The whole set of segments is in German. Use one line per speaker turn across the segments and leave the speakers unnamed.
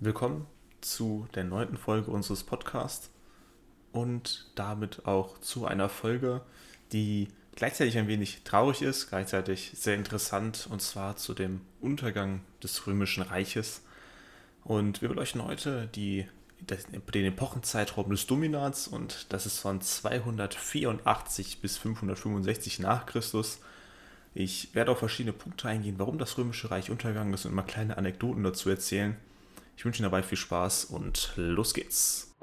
Willkommen zu der neunten Folge unseres Podcasts und damit auch zu einer Folge, die gleichzeitig ein wenig traurig ist, gleichzeitig sehr interessant und zwar zu dem Untergang des Römischen Reiches. Und wir beleuchten heute die, den Epochenzeitraum des Dominats und das ist von 284 bis 565 nach Christus. Ich werde auf verschiedene Punkte eingehen, warum das Römische Reich untergegangen ist und mal kleine Anekdoten dazu erzählen. Ich wünsche Ihnen dabei viel Spaß und los geht's.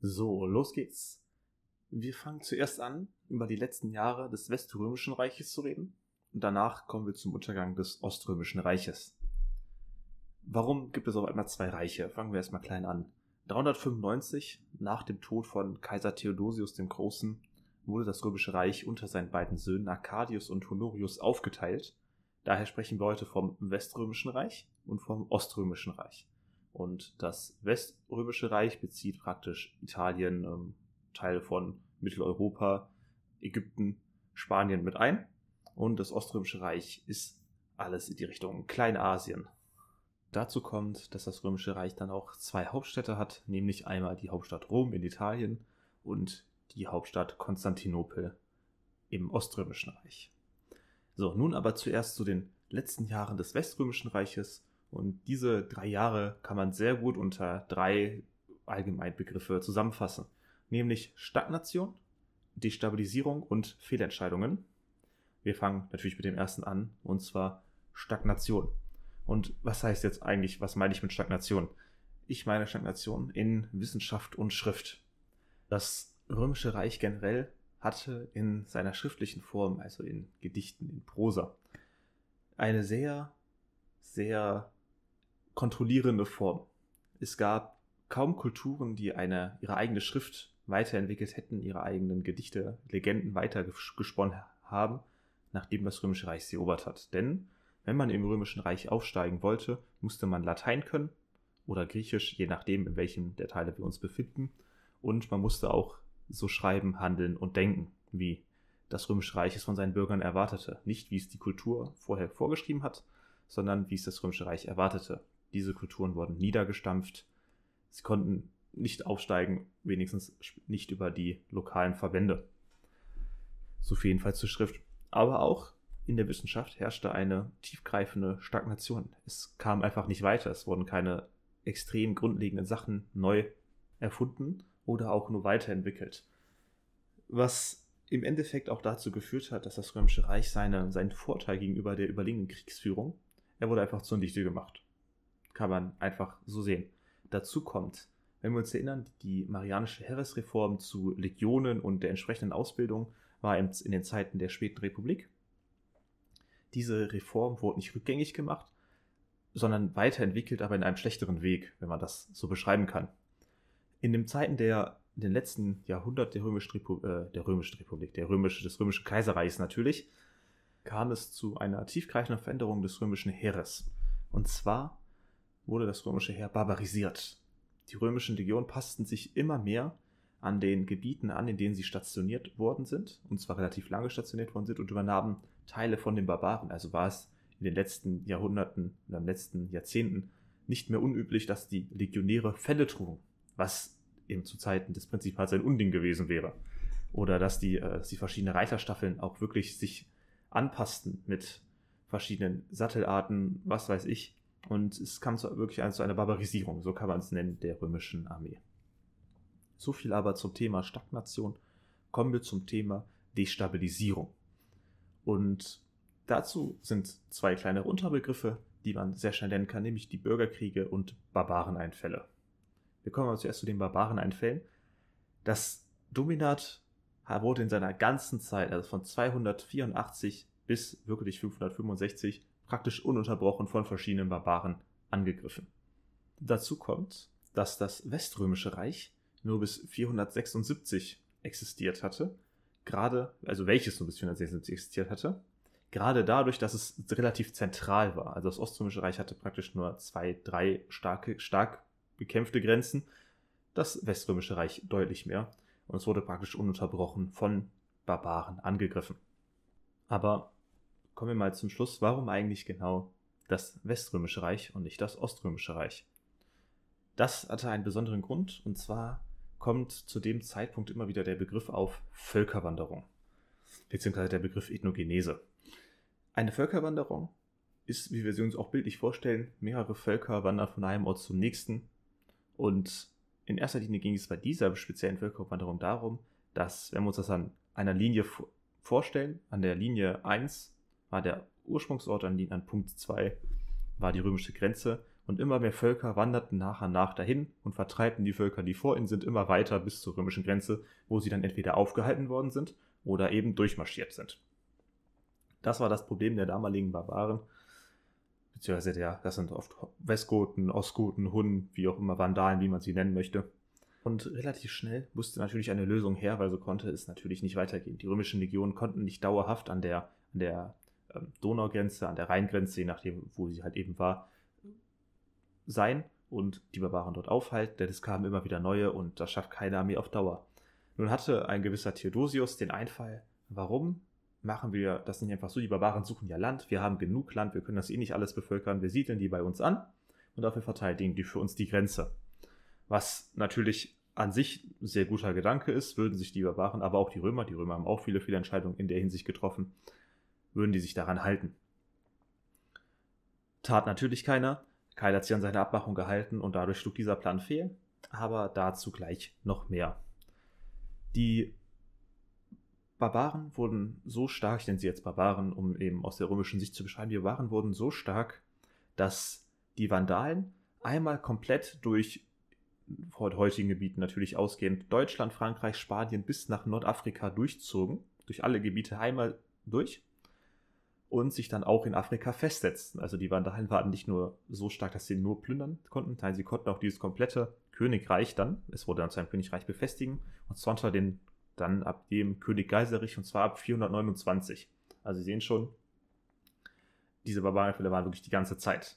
So, los geht's. Wir fangen zuerst an, über die letzten Jahre des Weströmischen Reiches zu reden und danach kommen wir zum Untergang des Oströmischen Reiches. Warum gibt es auf einmal zwei Reiche? Fangen wir erstmal klein an. 395, nach dem Tod von Kaiser Theodosius dem Großen, wurde das Römische Reich unter seinen beiden Söhnen Arcadius und Honorius aufgeteilt. Daher sprechen wir heute vom Weströmischen Reich und vom Oströmischen Reich. Und das Weströmische Reich bezieht praktisch Italien, ähm, Teile von Mitteleuropa, Ägypten, Spanien mit ein. Und das Oströmische Reich ist alles in die Richtung Kleinasien. Dazu kommt, dass das Römische Reich dann auch zwei Hauptstädte hat, nämlich einmal die Hauptstadt Rom in Italien und die Hauptstadt Konstantinopel im Oströmischen Reich. So, nun aber zuerst zu den letzten Jahren des Weströmischen Reiches. Und diese drei Jahre kann man sehr gut unter drei Allgemeinbegriffe zusammenfassen, nämlich Stagnation, Destabilisierung und Fehlentscheidungen. Wir fangen natürlich mit dem ersten an, und zwar Stagnation. Und was heißt jetzt eigentlich, was meine ich mit Stagnation? Ich meine Stagnation in Wissenschaft und Schrift. Das Römische Reich generell hatte in seiner schriftlichen Form, also in Gedichten, in Prosa, eine sehr, sehr kontrollierende Form. Es gab kaum Kulturen, die eine, ihre eigene Schrift weiterentwickelt hätten, ihre eigenen Gedichte, Legenden weitergesponnen haben, nachdem das Römische Reich sie erobert hat. Denn wenn man im Römischen Reich aufsteigen wollte, musste man Latein können oder Griechisch, je nachdem, in welchem der Teile wir uns befinden. Und man musste auch so schreiben, handeln und denken, wie das Römische Reich es von seinen Bürgern erwartete. Nicht wie es die Kultur vorher vorgeschrieben hat, sondern wie es das Römische Reich erwartete. Diese Kulturen wurden niedergestampft. Sie konnten nicht aufsteigen, wenigstens nicht über die lokalen Verbände. So viel jedenfalls zur Schrift. Aber auch in der Wissenschaft herrschte eine tiefgreifende Stagnation. Es kam einfach nicht weiter. Es wurden keine extrem grundlegenden Sachen neu erfunden, oder auch nur weiterentwickelt. Was im Endeffekt auch dazu geführt hat, dass das Römische Reich seine, seinen Vorteil gegenüber der überlegenen Kriegsführung, er wurde einfach zunichte gemacht. Kann man einfach so sehen. Dazu kommt, wenn wir uns erinnern, die marianische Heeresreform zu Legionen und der entsprechenden Ausbildung war in den Zeiten der späten Republik. Diese Reform wurde nicht rückgängig gemacht, sondern weiterentwickelt, aber in einem schlechteren Weg, wenn man das so beschreiben kann in den Zeiten der, in den letzten Jahrhundert der römischen, Repu äh, der römischen Republik, der römische, des römischen Kaiserreichs natürlich, kam es zu einer tiefgreifenden Veränderung des römischen Heeres. Und zwar wurde das römische Heer barbarisiert. Die römischen Legionen passten sich immer mehr an den Gebieten an, in denen sie stationiert worden sind, und zwar relativ lange stationiert worden sind, und übernahmen Teile von den Barbaren. Also war es in den letzten Jahrhunderten, in den letzten Jahrzehnten nicht mehr unüblich, dass die Legionäre Fälle trugen was eben zu Zeiten des Prinzipats ein Unding gewesen wäre. Oder dass die, äh, die verschiedenen Reiterstaffeln auch wirklich sich anpassten mit verschiedenen Sattelarten, was weiß ich. Und es kam zu, wirklich zu einer Barbarisierung, so kann man es nennen, der römischen Armee. So viel aber zum Thema Stagnation. Kommen wir zum Thema Destabilisierung. Und dazu sind zwei kleinere Unterbegriffe, die man sehr schnell nennen kann, nämlich die Bürgerkriege und Barbareneinfälle. Wir kommen aber zuerst zu den Barbareneinfällen. Das Dominat wurde in seiner ganzen Zeit, also von 284 bis wirklich 565, praktisch ununterbrochen von verschiedenen Barbaren angegriffen. Dazu kommt, dass das Weströmische Reich nur bis 476 existiert hatte, gerade, also welches nur bis 476 existiert hatte, gerade dadurch, dass es relativ zentral war. Also das Oströmische Reich hatte praktisch nur zwei, drei starke, stark bekämpfte Grenzen, das Weströmische Reich deutlich mehr. Und es wurde praktisch ununterbrochen von Barbaren angegriffen. Aber kommen wir mal zum Schluss, warum eigentlich genau das Weströmische Reich und nicht das Oströmische Reich? Das hatte einen besonderen Grund, und zwar kommt zu dem Zeitpunkt immer wieder der Begriff auf Völkerwanderung, beziehungsweise der Begriff Ethnogenese. Eine Völkerwanderung ist, wie wir sie uns auch bildlich vorstellen, mehrere Völker wandern von einem Ort zum nächsten. Und in erster Linie ging es bei dieser speziellen Völkerwanderung darum, dass, wenn wir uns das an einer Linie vorstellen, an der Linie 1 war der Ursprungsort, an, an Punkt 2 war die römische Grenze und immer mehr Völker wanderten nach und nach dahin und vertreibten die Völker, die vor ihnen sind, immer weiter bis zur römischen Grenze, wo sie dann entweder aufgehalten worden sind oder eben durchmarschiert sind. Das war das Problem der damaligen Barbaren, beziehungsweise der, das sind oft Westgoten, Ostgoten, Hunnen, wie auch immer, Vandalen, wie man sie nennen möchte. Und relativ schnell musste natürlich eine Lösung her, weil so konnte es natürlich nicht weitergehen. Die römischen Legionen konnten nicht dauerhaft an der, an der ähm, Donaugrenze, an der Rheingrenze, je nachdem, wo sie halt eben war, sein und die Barbaren dort aufhalten, denn es kamen immer wieder neue und das schafft keine Armee auf Dauer. Nun hatte ein gewisser Theodosius den Einfall, warum machen wir das nicht einfach so, die Barbaren suchen ja Land, wir haben genug Land, wir können das eh nicht alles bevölkern, wir siedeln die bei uns an und dafür verteidigen die für uns die Grenze. Was natürlich an sich ein sehr guter Gedanke ist, würden sich die Barbaren, aber auch die Römer, die Römer haben auch viele, viele Entscheidungen in der Hinsicht getroffen, würden die sich daran halten. Tat natürlich keiner, Kyle hat sich an seine Abmachung gehalten und dadurch schlug dieser Plan fehl, aber dazu gleich noch mehr. Die Barbaren wurden so stark, ich nenne sie jetzt Barbaren, um eben aus der römischen Sicht zu beschreiben, die Barbaren wurden so stark, dass die Vandalen einmal komplett durch heutigen Gebieten natürlich ausgehend Deutschland, Frankreich, Spanien bis nach Nordafrika durchzogen, durch alle Gebiete einmal durch und sich dann auch in Afrika festsetzten. Also die Vandalen waren nicht nur so stark, dass sie nur plündern konnten, nein, sie konnten auch dieses komplette Königreich dann, es wurde dann zu einem Königreich befestigen, und zwar unter den dann ab dem König Geiserich, und zwar ab 429. Also Sie sehen schon, diese Barbarenfälle waren wirklich die ganze Zeit.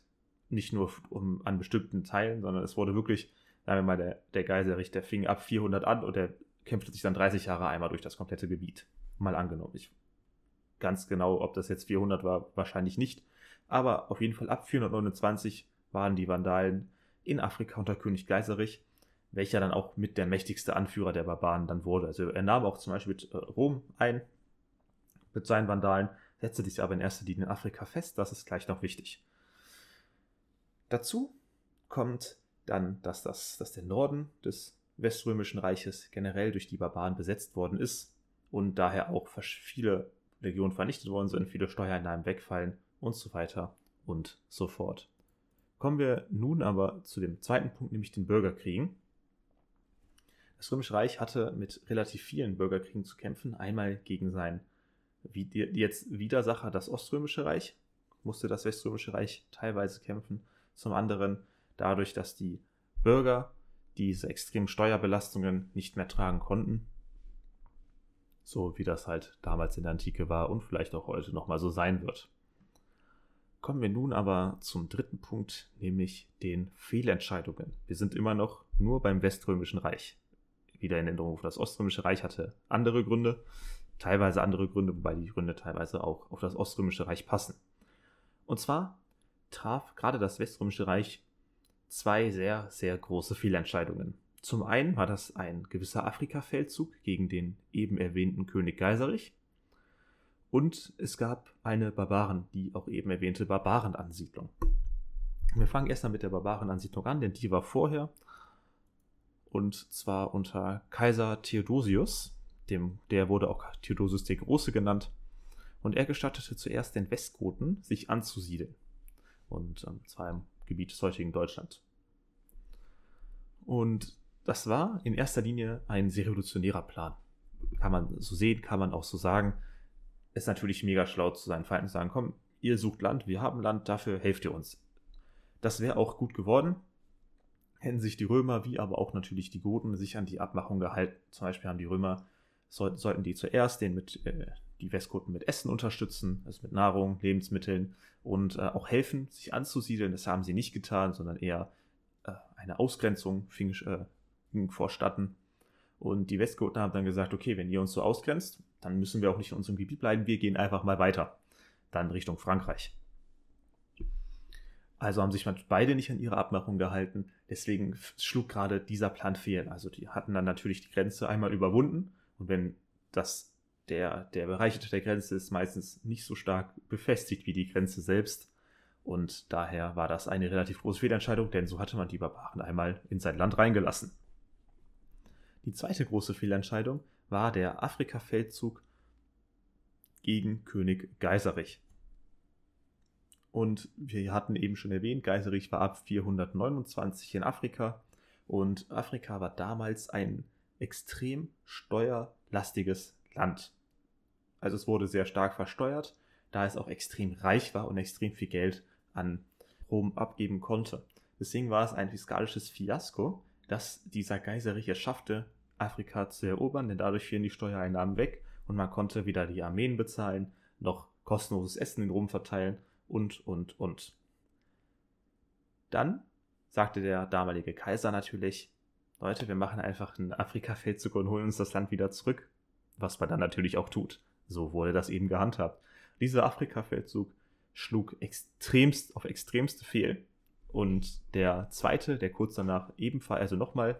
Nicht nur um, an bestimmten Teilen, sondern es wurde wirklich, sagen wir mal, der, der Geiserich, der fing ab 400 an und der kämpfte sich dann 30 Jahre einmal durch das komplette Gebiet. Mal angenommen. Ich Ganz genau, ob das jetzt 400 war, wahrscheinlich nicht. Aber auf jeden Fall ab 429 waren die Vandalen in Afrika unter König Geiserich, welcher dann auch mit der mächtigste Anführer der Barbaren dann wurde. Also er nahm auch zum Beispiel äh, Rom ein, mit seinen Vandalen, setzte sich aber in erster Linie in Afrika fest. Das ist gleich noch wichtig. Dazu kommt dann, dass, das, dass der Norden des Weströmischen Reiches generell durch die Barbaren besetzt worden ist und daher auch viele Legionen vernichtet worden sind, viele Steuereinnahmen wegfallen und so weiter und so fort. Kommen wir nun aber zu dem zweiten Punkt, nämlich den Bürgerkriegen. Das Römische Reich hatte mit relativ vielen Bürgerkriegen zu kämpfen. Einmal gegen sein jetzt Widersacher, das Oströmische Reich, musste das Weströmische Reich teilweise kämpfen. Zum anderen dadurch, dass die Bürger diese extremen Steuerbelastungen nicht mehr tragen konnten so wie das halt damals in der Antike war und vielleicht auch heute nochmal so sein wird. Kommen wir nun aber zum dritten Punkt, nämlich den Fehlentscheidungen. Wir sind immer noch nur beim Weströmischen Reich. Wieder in Erinnerung, das Oströmische Reich hatte andere Gründe, teilweise andere Gründe, wobei die Gründe teilweise auch auf das Oströmische Reich passen. Und zwar traf gerade das Weströmische Reich zwei sehr, sehr große Fehlentscheidungen. Zum einen war das ein gewisser Afrika-Feldzug gegen den eben erwähnten König Geiserich. Und es gab eine Barbaren, die auch eben erwähnte Barbarenansiedlung. Wir fangen erstmal mit der Barbarenansiedlung an, denn die war vorher. Und zwar unter Kaiser Theodosius, dem, der wurde auch Theodosius der Große genannt. Und er gestattete zuerst den Westgoten, sich anzusiedeln. Und ähm, zwar im Gebiet des heutigen Deutschland. Und das war in erster Linie ein sehr revolutionärer Plan. Kann man so sehen, kann man auch so sagen. Ist natürlich mega schlau zu seinen Feinden zu sagen, komm, ihr sucht Land, wir haben Land, dafür helft ihr uns. Das wäre auch gut geworden, hätten sich die Römer, wie aber auch natürlich die Goten, sich an die Abmachung gehalten. Zum Beispiel haben die Römer, soll, sollten die zuerst den mit, äh, die Westgoten mit Essen unterstützen, also mit Nahrung, Lebensmitteln und äh, auch helfen, sich anzusiedeln. Das haben sie nicht getan, sondern eher äh, eine Ausgrenzung fing, äh, vorstatten. Und die Westgoten haben dann gesagt, okay, wenn ihr uns so ausgrenzt, dann müssen wir auch nicht in unserem Gebiet bleiben, wir gehen einfach mal weiter. Dann Richtung Frankreich. Also haben sich beide nicht an ihre Abmachung gehalten. Deswegen schlug gerade dieser Plan fehl. Also die hatten dann natürlich die Grenze einmal überwunden. Und wenn das der, der Bereich der Grenze ist meistens nicht so stark befestigt wie die Grenze selbst. Und daher war das eine relativ große Fehlentscheidung, denn so hatte man die Barbaren einmal in sein Land reingelassen. Die zweite große Fehlentscheidung war der Afrika-Feldzug gegen König Geiserich. Und wir hatten eben schon erwähnt, Geiserich war ab 429 in Afrika und Afrika war damals ein extrem steuerlastiges Land. Also es wurde sehr stark versteuert, da es auch extrem reich war und extrem viel Geld an Rom abgeben konnte. Deswegen war es ein fiskalisches Fiasko, dass dieser Geiserich es schaffte, Afrika zu erobern, denn dadurch fielen die Steuereinnahmen weg und man konnte wieder die Armeen bezahlen, noch kostenloses Essen in Rom verteilen und, und, und. Dann sagte der damalige Kaiser natürlich, Leute, wir machen einfach einen Afrika-Feldzug und holen uns das Land wieder zurück, was man dann natürlich auch tut. So wurde das eben gehandhabt. Dieser Afrika-Feldzug schlug extremst auf extremste fehl. Und der zweite, der kurz danach ebenfalls, also nochmal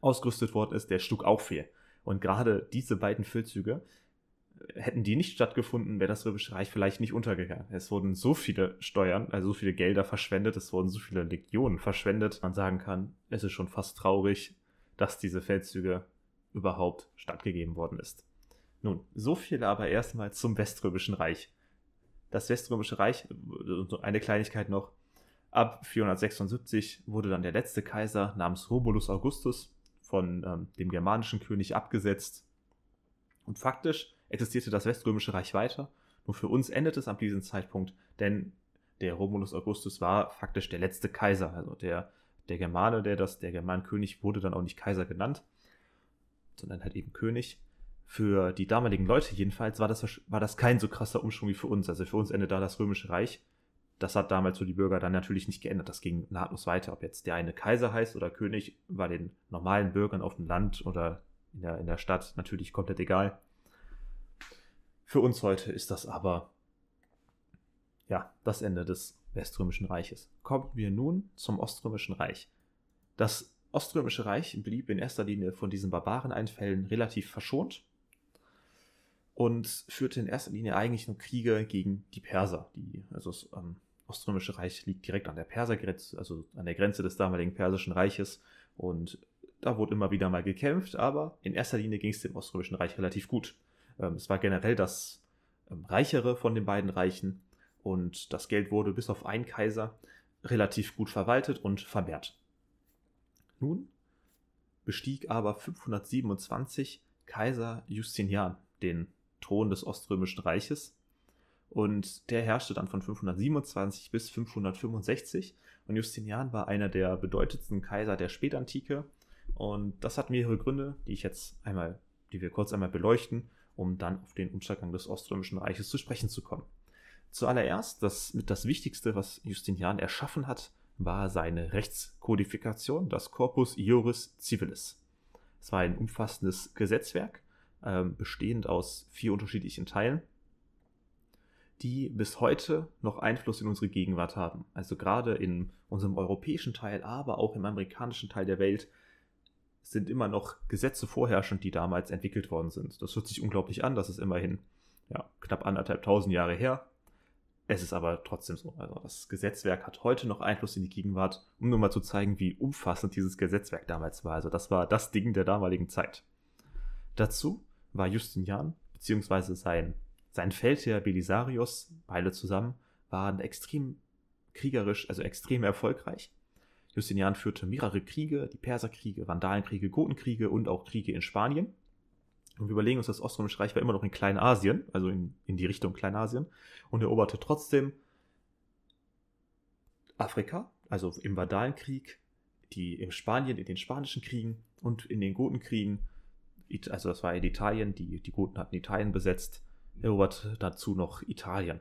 ausgerüstet worden ist, der schlug auch fehl. Und gerade diese beiden Feldzüge hätten die nicht stattgefunden, wäre das Römische Reich vielleicht nicht untergegangen. Es wurden so viele Steuern, also so viele Gelder verschwendet, es wurden so viele Legionen verschwendet. Man sagen kann, es ist schon fast traurig, dass diese Feldzüge überhaupt stattgegeben worden ist. Nun, so viel aber erstmal zum Weströmischen Reich. Das Weströmische Reich, eine Kleinigkeit noch, ab 476 wurde dann der letzte Kaiser namens Romulus Augustus von ähm, dem germanischen König abgesetzt. Und faktisch existierte das Weströmische Reich weiter. Nur für uns endet es ab diesem Zeitpunkt, denn der Romulus Augustus war faktisch der letzte Kaiser. Also der, der Germane, der das, der Germanenkönig wurde dann auch nicht Kaiser genannt, sondern halt eben König. Für die damaligen Leute jedenfalls war das, war das kein so krasser Umschwung wie für uns. Also für uns endet da das Römische Reich. Das hat damals so die Bürger dann natürlich nicht geändert. Das ging nahtlos weiter. Ob jetzt der eine Kaiser heißt oder König, war den normalen Bürgern auf dem Land oder in der, in der Stadt natürlich komplett egal. Für uns heute ist das aber ja das Ende des Weströmischen Reiches. Kommen wir nun zum Oströmischen Reich. Das Oströmische Reich blieb in erster Linie von diesen Barbareneinfällen relativ verschont und führte in erster Linie eigentlich nur Kriege gegen die Perser. Die, also das ähm, Oströmische Reich liegt direkt an der Persergrenze, also an der Grenze des damaligen Persischen Reiches und da wurde immer wieder mal gekämpft, aber in erster Linie ging es dem Oströmischen Reich relativ gut. Ähm, es war generell das ähm, reichere von den beiden Reichen und das Geld wurde bis auf einen Kaiser relativ gut verwaltet und vermehrt. Nun bestieg aber 527 Kaiser Justinian den Thron des Oströmischen Reiches und der herrschte dann von 527 bis 565 und Justinian war einer der bedeutendsten Kaiser der Spätantike und das hat mehrere Gründe, die ich jetzt einmal, die wir kurz einmal beleuchten um dann auf den Untergang des Oströmischen Reiches zu sprechen zu kommen. Zuallererst, das das Wichtigste, was Justinian erschaffen hat, war seine Rechtskodifikation, das Corpus Iuris Civilis. Es war ein umfassendes Gesetzwerk, äh, bestehend aus vier unterschiedlichen Teilen, die bis heute noch Einfluss in unsere Gegenwart haben. Also gerade in unserem europäischen Teil, aber auch im amerikanischen Teil der Welt sind immer noch Gesetze vorherrschend, die damals entwickelt worden sind. Das hört sich unglaublich an, das ist immerhin ja, knapp anderthalb tausend Jahre her. Es ist aber trotzdem so. Also das Gesetzwerk hat heute noch Einfluss in die Gegenwart, um nur mal zu zeigen, wie umfassend dieses Gesetzwerk damals war. Also das war das Ding der damaligen Zeit. Dazu war Justinian beziehungsweise sein, sein Feldherr Belisarius, beide zusammen, waren extrem kriegerisch, also extrem erfolgreich. Justinian führte mehrere Kriege, die Perserkriege, Vandalenkriege, Gotenkriege und auch Kriege in Spanien. Und wir überlegen uns, das Oströmische Reich war immer noch in Kleinasien, also in, in die Richtung Kleinasien, und eroberte trotzdem Afrika, also im Vandalenkrieg, die in Spanien, in den Spanischen Kriegen und in den Gotenkriegen, also das war in Italien, die, die Goten hatten Italien besetzt, eroberte dazu noch Italien.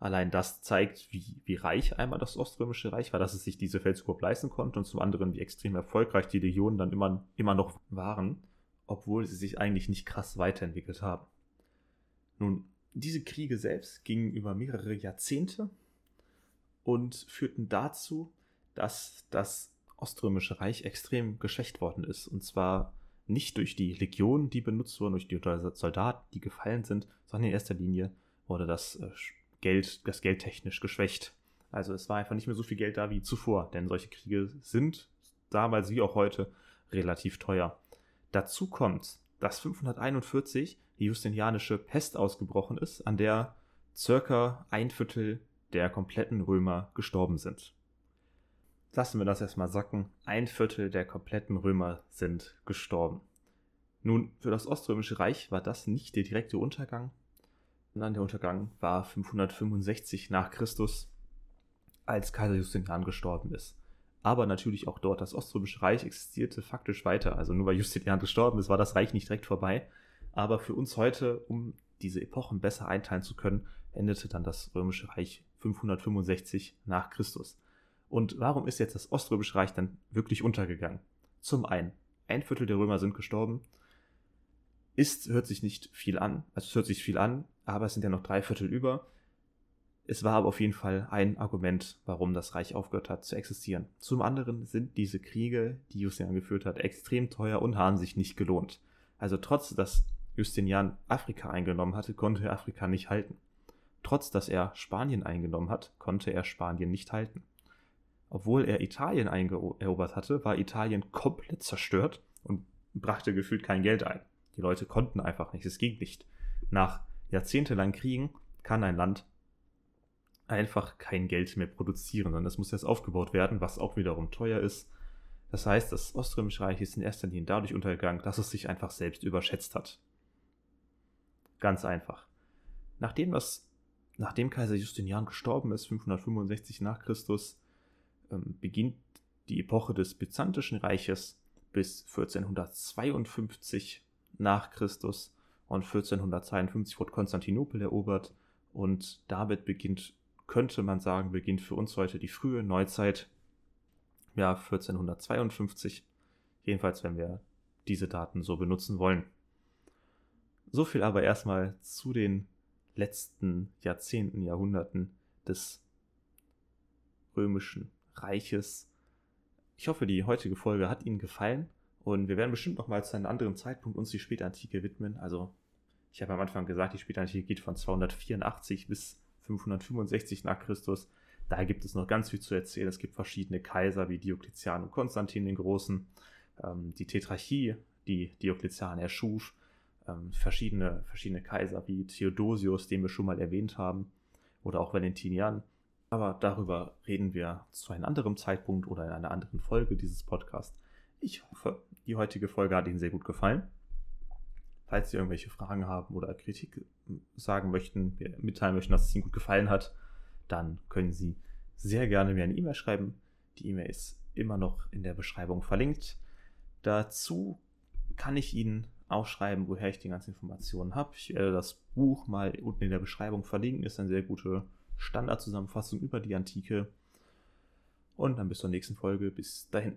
Allein das zeigt, wie, wie reich einmal das Oströmische Reich war, dass es sich diese Feldzug leisten konnte und zum anderen, wie extrem erfolgreich die Legionen dann immer, immer noch waren. obwohl sie sich eigentlich nicht krass weiterentwickelt haben. Nun, diese Kriege selbst gingen über mehrere Jahrzehnte und führten dazu, dass das Oströmische Reich extrem geschwächt worden ist. Und zwar nicht durch die Legionen, die benutzt wurden, durch die Soldaten, die gefallen sind, sondern in erster Linie wurde das äh, Geld, das Geld technisch geschwächt. Also es war einfach nicht mehr so viel Geld da wie zuvor, denn solche Kriege sind damals wie auch heute relativ teuer. Dazu kommt, dass 541 die Justinianische Pest ausgebrochen ist, an der circa ein Viertel der kompletten Römer gestorben sind. Lassen wir das erstmal sacken. Ein Viertel der kompletten Römer sind gestorben. Nun, für das Oströmische Reich war das nicht der direkte Untergang, der Untergang war 565 nach Christus, als Kaiser Justinian gestorben ist. Aber natürlich auch dort, das Oströmische Reich existierte faktisch weiter. Also nur weil Justinian gestorben ist, war das Reich nicht direkt vorbei. Aber für uns heute, um diese Epochen besser einteilen zu können, endete dann das Römische Reich 565 nach Christus. Und warum ist jetzt das Oströmische Reich dann wirklich untergegangen? Zum einen, ein Viertel der Römer sind gestorben. Ist, hört sich nicht viel an. Also es hört sich viel an, aber es sind ja noch drei Viertel über. Es war aber auf jeden Fall ein Argument, warum das Reich aufgehört hat zu existieren. Zum anderen sind diese Kriege, die Justinian geführt hat, extrem teuer und haben sich nicht gelohnt. Also trotz, dass Justinian Afrika eingenommen hatte, konnte er Afrika nicht halten. Trotz, dass er Spanien eingenommen hat, konnte er Spanien nicht halten. Obwohl er Italien erobert hatte, war Italien komplett zerstört und brachte gefühlt kein Geld ein. Die Leute konnten einfach nicht, es ging nicht. Nach jahrzehntelang Kriegen kann ein Land einfach kein Geld mehr produzieren, sondern es muss erst aufgebaut werden, was auch wiederum teuer ist. Das heißt, das Oströmische Reich ist in erster Linie dadurch untergegangen, dass es sich einfach selbst überschätzt hat. Ganz einfach. Nachdem das, nachdem Kaiser Justinian gestorben ist, 565 nach Christus, ähm, beginnt die Epoche des Byzantischen Reiches bis 1452 nach Christus und 1452 wurde Konstantinopel erobert und damit beginnt, könnte man sagen, beginnt für uns heute die frühe Neuzeit, ja 1452, jedenfalls wenn wir diese Daten so benutzen wollen. So viel aber erstmal zu den letzten Jahrzehnten, Jahrhunderten des römischen Reiches. Ich hoffe, die heutige Folge hat Ihnen gefallen und wir werden bestimmt noch mal zu einem anderen Zeitpunkt uns die Spätantike widmen. Also ich habe am Anfang gesagt, die Spätantike geht von 284 bis 565 nach Christus. Da gibt es noch ganz viel zu erzählen. Es gibt verschiedene Kaiser wie Diokletian und Konstantin den Großen, ähm, die Tetrarchie, die Diokletian erschuf, ähm, verschiedene, verschiedene Kaiser wie Theodosius, den wir schon mal erwähnt haben, oder auch Valentinian. Aber darüber reden wir zu einem anderen Zeitpunkt oder in einer anderen Folge dieses Podcasts. Ich hoffe, die heutige Folge hat Ihnen sehr gut gefallen. Falls Sie irgendwelche Fragen haben oder Kritik sagen möchten, mitteilen möchten, dass es Ihnen gut gefallen hat, dann können Sie sehr gerne mir eine E-Mail schreiben. Die E-Mail ist immer noch in der Beschreibung verlinkt. Dazu kann ich Ihnen aufschreiben, woher ich die ganzen Informationen habe. Ich werde das Buch mal unten in der Beschreibung verlinken. Ist eine sehr gute Standardzusammenfassung über die Antike. Und dann bis zur nächsten Folge. Bis dahin.